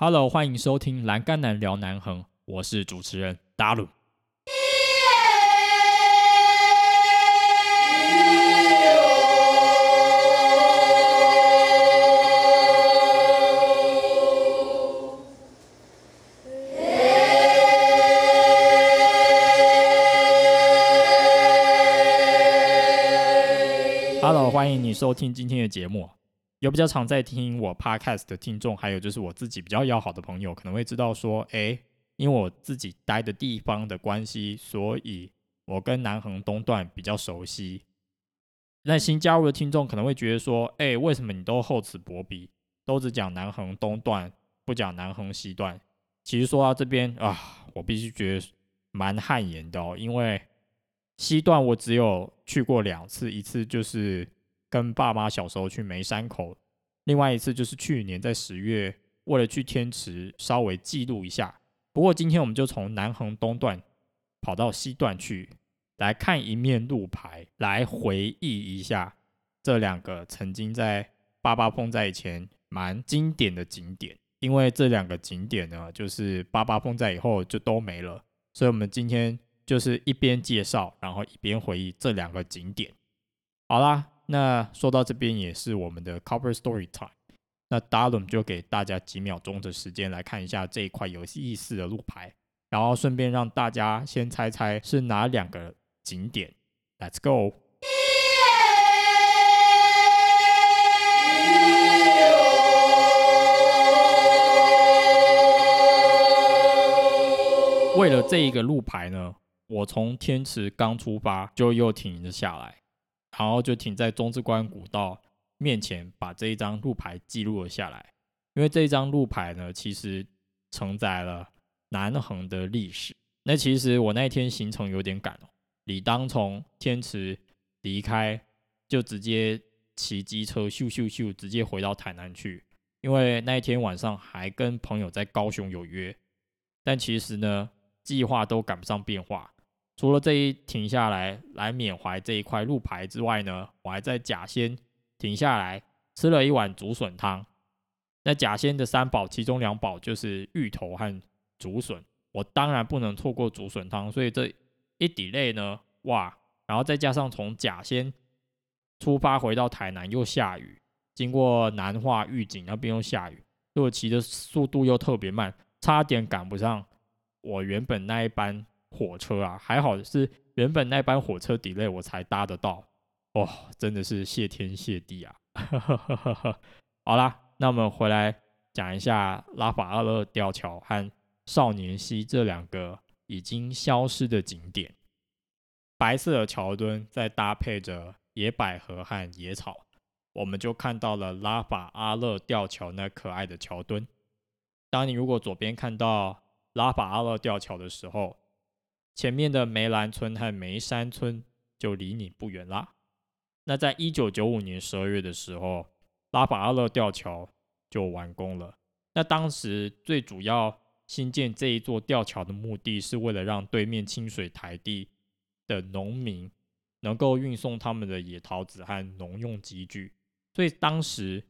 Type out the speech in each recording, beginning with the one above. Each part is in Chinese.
Hello，欢迎收听《栏杆男聊南横》，我是主持人达鲁。Hello，欢迎你收听今天的节目。有比较常在听我 podcast 的听众，还有就是我自己比较要好的朋友，可能会知道说，哎，因为我自己待的地方的关系，所以我跟南横东段比较熟悉。那新加入的听众可能会觉得说，哎，为什么你都厚此薄彼，都只讲南横东段，不讲南横西段？其实说到这边啊，我必须觉得蛮汗颜的哦，因为西段我只有去过两次，一次就是。跟爸妈小时候去梅山口，另外一次就是去年在十月，为了去天池稍微记录一下。不过今天我们就从南横东段跑到西段去，来看一面路牌，来回忆一下这两个曾经在八八风在以前蛮经典的景点。因为这两个景点呢，就是八八风在以后就都没了，所以我们今天就是一边介绍，然后一边回忆这两个景点。好啦。那说到这边也是我们的 Cover Story Time，那 Darren 就给大家几秒钟的时间来看一下这一块有意思的路牌，然后顺便让大家先猜猜是哪两个景点。Let's go！为了这一个路牌呢，我从天池刚出发就又停了下来。然后就停在中之关古道面前，把这一张路牌记录了下来。因为这一张路牌呢，其实承载了南横的历史。那其实我那一天行程有点赶哦，理当从天池离开，就直接骑机车咻咻咻直接回到台南去。因为那一天晚上还跟朋友在高雄有约，但其实呢，计划都赶不上变化。除了这一停下来来缅怀这一块路牌之外呢，我还在甲仙停下来吃了一碗竹笋汤。那甲仙的三宝，其中两宝就是芋头和竹笋，我当然不能错过竹笋汤。所以这一滴泪呢，哇，然后再加上从甲仙出发回到台南又下雨，经过南化御景那边又下雨，所以我骑的速度又特别慢，差点赶不上我原本那一班。火车啊，还好是原本那班火车 delay 我才搭得到，哇，真的是谢天谢地啊！好啦，那我们回来讲一下拉法阿勒吊桥和少年溪这两个已经消失的景点。白色的桥墩再搭配着野百合和野草，我们就看到了拉法阿勒吊桥那可爱的桥墩。当你如果左边看到拉法阿勒吊桥的时候，前面的梅兰村和梅山村就离你不远啦。那在一九九五年十二月的时候，拉法阿勒吊桥就完工了。那当时最主要新建这一座吊桥的目的是为了让对面清水台地的农民能够运送他们的野桃子和农用机具，所以当时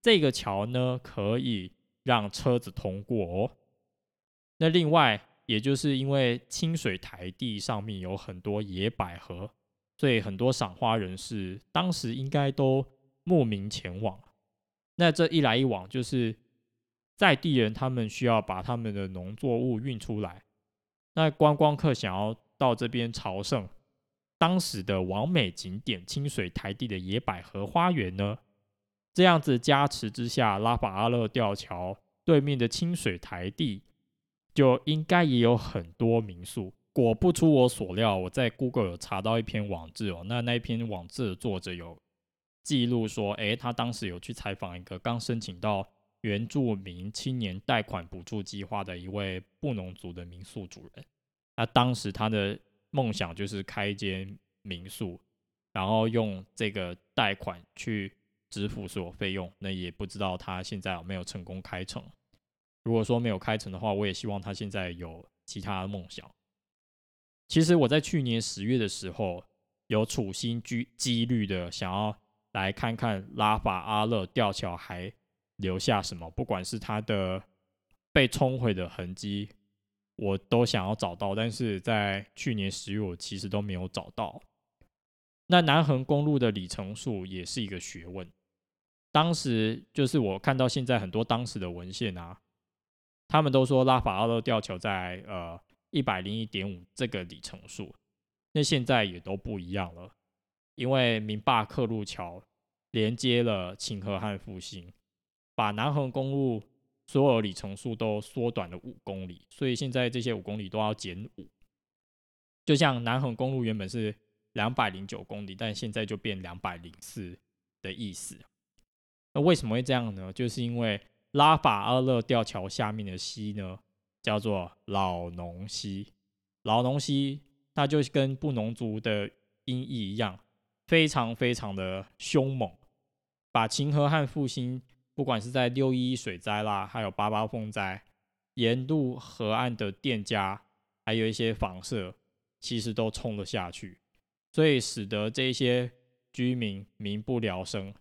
这个桥呢可以让车子通过哦。那另外。也就是因为清水台地上面有很多野百合，所以很多赏花人士当时应该都慕名前往。那这一来一往，就是在地人他们需要把他们的农作物运出来，那观光客想要到这边朝圣，当时的完美景点清水台地的野百合花园呢，这样子加持之下，拉法阿勒吊桥对面的清水台地。就应该也有很多民宿。果不出我所料，我在 Google 有查到一篇网志哦。那那一篇网志的作者有记录说，诶，他当时有去采访一个刚申请到原住民青年贷款补助计划的一位布农族的民宿主人。那当时他的梦想就是开一间民宿，然后用这个贷款去支付所有费用。那也不知道他现在有没有成功开成。如果说没有开成的话，我也希望他现在有其他的梦想。其实我在去年十月的时候，有处心积积虑的想要来看看拉法阿勒吊桥还留下什么，不管是它的被冲毁的痕迹，我都想要找到，但是在去年十月我其实都没有找到。那南横公路的里程数也是一个学问。当时就是我看到现在很多当时的文献啊，他们都说拉法奥勒吊桥在呃一百零一点五这个里程数，那现在也都不一样了，因为明坝克路桥连接了清河和复兴，把南横公路所有里程数都缩短了五公里，所以现在这些五公里都要减五。就像南横公路原本是两百零九公里，但现在就变两百零四的意思。那为什么会这样呢？就是因为拉法阿勒吊桥下面的溪呢，叫做老农溪。老农溪，它就跟布农族的音译一样，非常非常的凶猛，把秦河汉复兴，不管是在六一水灾啦，还有八八风灾，沿路河岸的店家，还有一些房舍，其实都冲了下去，所以使得这些居民民不聊生。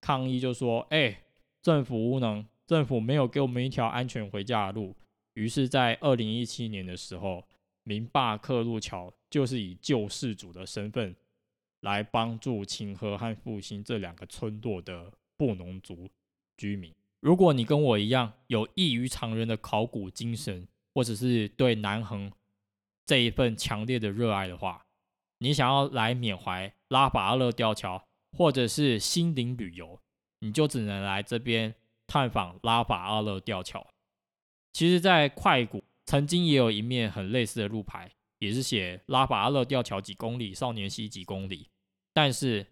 抗议就说：“哎，政府无能，政府没有给我们一条安全回家的路。”于是，在二零一七年的时候，明坝克路桥就是以救世主的身份来帮助清河和复兴这两个村落的布农族居民。如果你跟我一样有异于常人的考古精神，或者是对南横这一份强烈的热爱的话，你想要来缅怀拉法阿勒吊桥。或者是心灵旅游，你就只能来这边探访拉法阿勒吊桥。其实，在快谷曾经也有一面很类似的路牌，也是写拉法阿勒吊桥几公里，少年溪几公里。但是，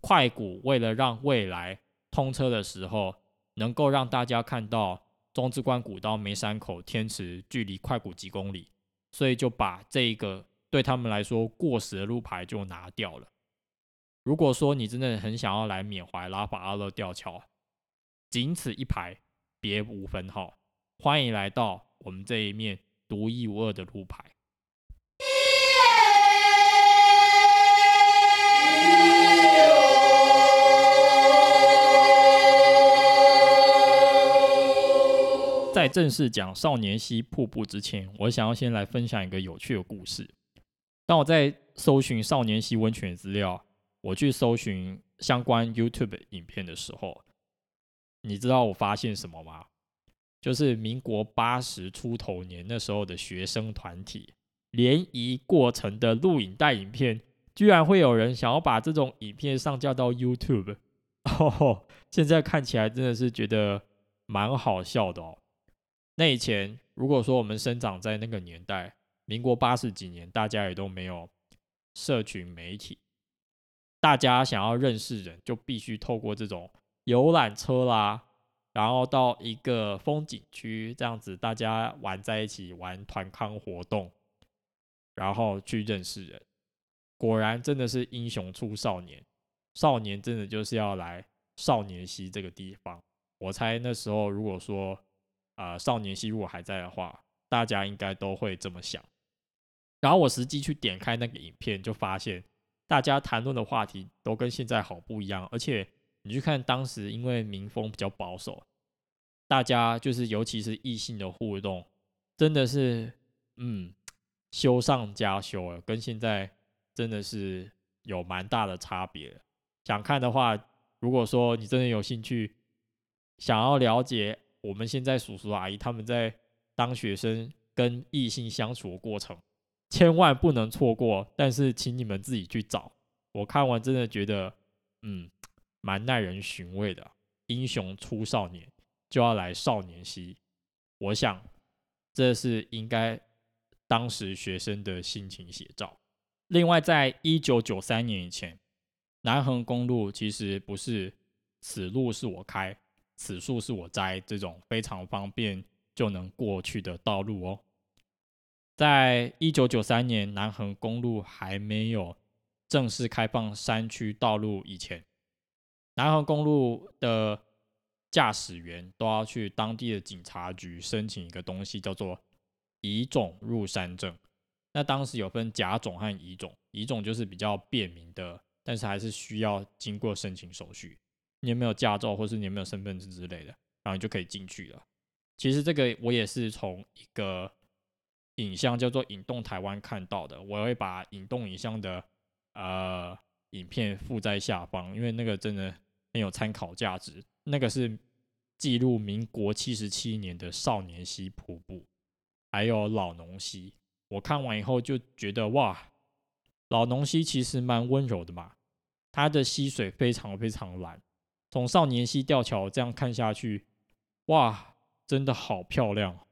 快谷为了让未来通车的时候能够让大家看到中之关古道梅山口天池距离快谷几公里，所以就把这一个对他们来说过时的路牌就拿掉了。如果说你真的很想要来缅怀拉法阿勒吊桥，仅此一排，别无分号。欢迎来到我们这一面独一无二的路牌。在正式讲少年溪瀑布之前，我想要先来分享一个有趣的故事。当我在搜寻少年溪温泉资料。我去搜寻相关 YouTube 影片的时候，你知道我发现什么吗？就是民国八十出头年那时候的学生团体联谊过程的录影带影片，居然会有人想要把这种影片上架到 YouTube。哦，现在看起来真的是觉得蛮好笑的哦。那以前如果说我们生长在那个年代，民国八十几年，大家也都没有社群媒体。大家想要认识人，就必须透过这种游览车啦，然后到一个风景区这样子，大家玩在一起玩团康活动，然后去认识人。果然真的是英雄出少年，少年真的就是要来少年溪这个地方。我猜那时候如果说啊少年溪如果还在的话，大家应该都会这么想。然后我实际去点开那个影片，就发现。大家谈论的话题都跟现在好不一样，而且你去看当时，因为民风比较保守，大家就是尤其是异性的互动，真的是嗯修上加修了，跟现在真的是有蛮大的差别。想看的话，如果说你真的有兴趣，想要了解我们现在叔叔阿姨他们在当学生跟异性相处的过程。千万不能错过，但是请你们自己去找。我看完真的觉得，嗯，蛮耐人寻味的。英雄出少年，就要来少年溪。我想，这是应该当时学生的心情写照。另外，在一九九三年以前，南横公路其实不是此路是我开，此树是我栽这种非常方便就能过去的道路哦。在一九九三年，南横公路还没有正式开放山区道路以前，南横公路的驾驶员都要去当地的警察局申请一个东西，叫做乙种入山证。那当时有分甲种和乙种，乙种就是比较便民的，但是还是需要经过申请手续。你有没有驾照，或是你有没有身份证之类的，然后你就可以进去了。其实这个我也是从一个影像叫做“引动台湾”看到的，我会把引动影像的呃影片附在下方，因为那个真的很有参考价值。那个是记录民国七十七年的少年溪瀑布，还有老农溪。我看完以后就觉得哇，老农溪其实蛮温柔的嘛，它的溪水非常非常蓝。从少年溪吊桥这样看下去，哇，真的好漂亮！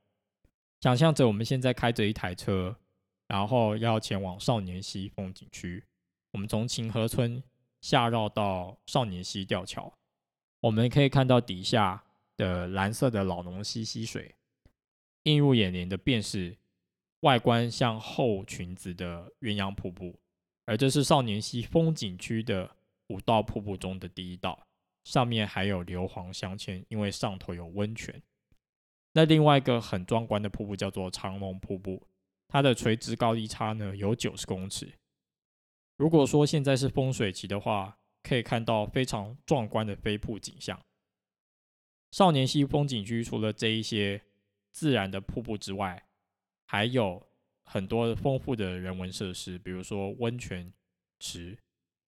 想象着我们现在开着一台车，然后要前往少年溪风景区。我们从秦河村下绕到少年溪吊桥，我们可以看到底下的蓝色的老农溪溪水，映入眼帘的便是外观像厚裙子的鸳鸯瀑布，而这是少年溪风景区的五道瀑布中的第一道。上面还有硫磺镶嵌，因为上头有温泉。那另外一个很壮观的瀑布叫做长龙瀑布，它的垂直高低差呢有九十公尺。如果说现在是风水期的话，可以看到非常壮观的飞瀑景象。少年溪风景区除了这一些自然的瀑布之外，还有很多丰富的人文设施，比如说温泉池，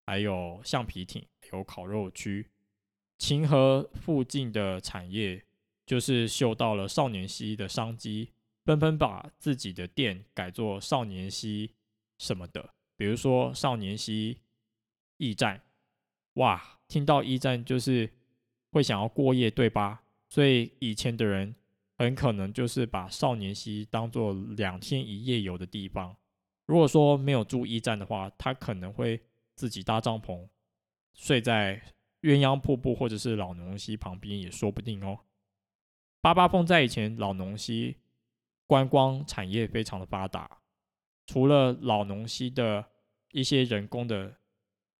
还有橡皮艇，有烤肉区。秦河附近的产业就是嗅到了少年溪的商机，纷纷把自己的店改做少年溪什么的，比如说少年溪驿站，哇，听到驿站就是会想要过夜，对吧？所以以前的人很可能就是把少年溪当做两天一夜游的地方。如果说没有住驿站的话，他可能会自己搭帐篷睡在。鸳鸯瀑布或者是老农溪旁边也说不定哦。八八峰在以前老农溪观光产业非常的发达，除了老农溪的一些人工的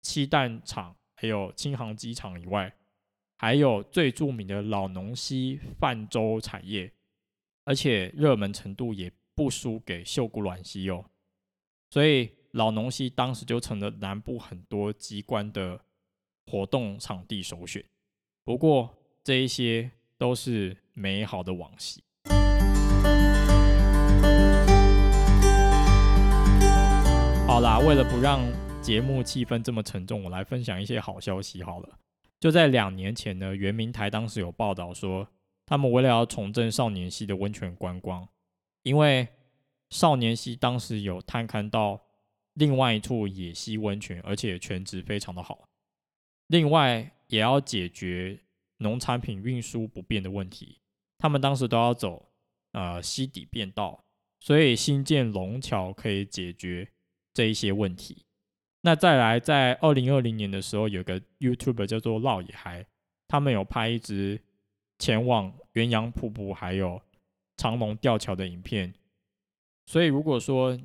漆弹厂，还有轻航机场以外，还有最著名的老农溪泛舟产业，而且热门程度也不输给秀姑峦溪哦。所以老农溪当时就成了南部很多机关的。活动场地首选，不过这一些都是美好的往昔。好啦，为了不让节目气氛这么沉重，我来分享一些好消息。好了，就在两年前呢，圆明台当时有报道说，他们为了要重振少年溪的温泉观光，因为少年溪当时有探勘到另外一处野溪温泉，而且泉质非常的好。另外，也要解决农产品运输不便的问题。他们当时都要走呃溪底便道，所以新建龙桥可以解决这一些问题。那再来，在二零二零年的时候，有个 YouTube 叫做烙野孩，他们有拍一支前往鸳鸯瀑布还有长隆吊桥的影片。所以，如果说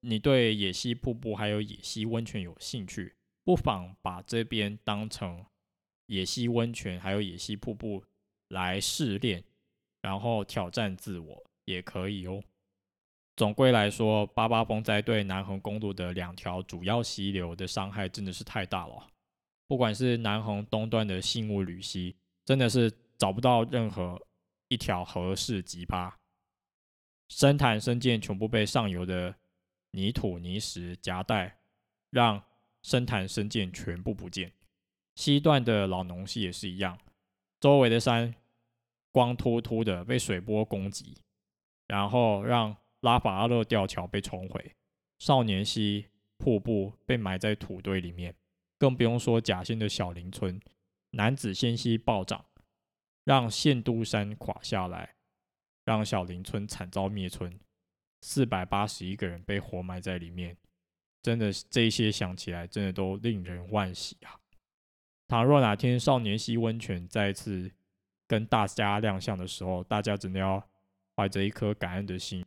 你对野溪瀑布还有野溪温泉有兴趣，不妨把这边当成野溪温泉，还有野溪瀑布来试炼，然后挑战自我也可以哦。总归来说，八八风灾对南横公路的两条主要溪流的伤害真的是太大了。不管是南横东段的信物吕溪，真的是找不到任何一条合适急巴，深潭深涧全部被上游的泥土泥石夹带，让深潭深涧全部不见，西段的老农溪也是一样，周围的山光秃秃的被水波攻击，然后让拉法阿勒吊桥被冲毁，少年溪瀑布被埋在土堆里面，更不用说甲仙的小林村，男子仙溪暴涨，让县都山垮下来，让小林村惨遭灭村，四百八十一个人被活埋在里面。真的，这些想起来真的都令人惋惜啊！倘若哪天少年溪温泉再次跟大家亮相的时候，大家真的要怀着一颗感恩的心。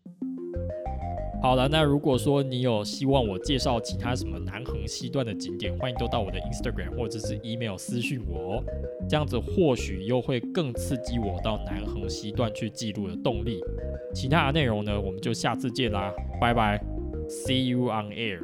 好了，那如果说你有希望我介绍其他什么南横西段的景点，欢迎都到我的 Instagram 或者是 email 私讯我哦，这样子或许又会更刺激我到南横西段去记录的动力。其他的内容呢，我们就下次见啦，拜拜，See you on air。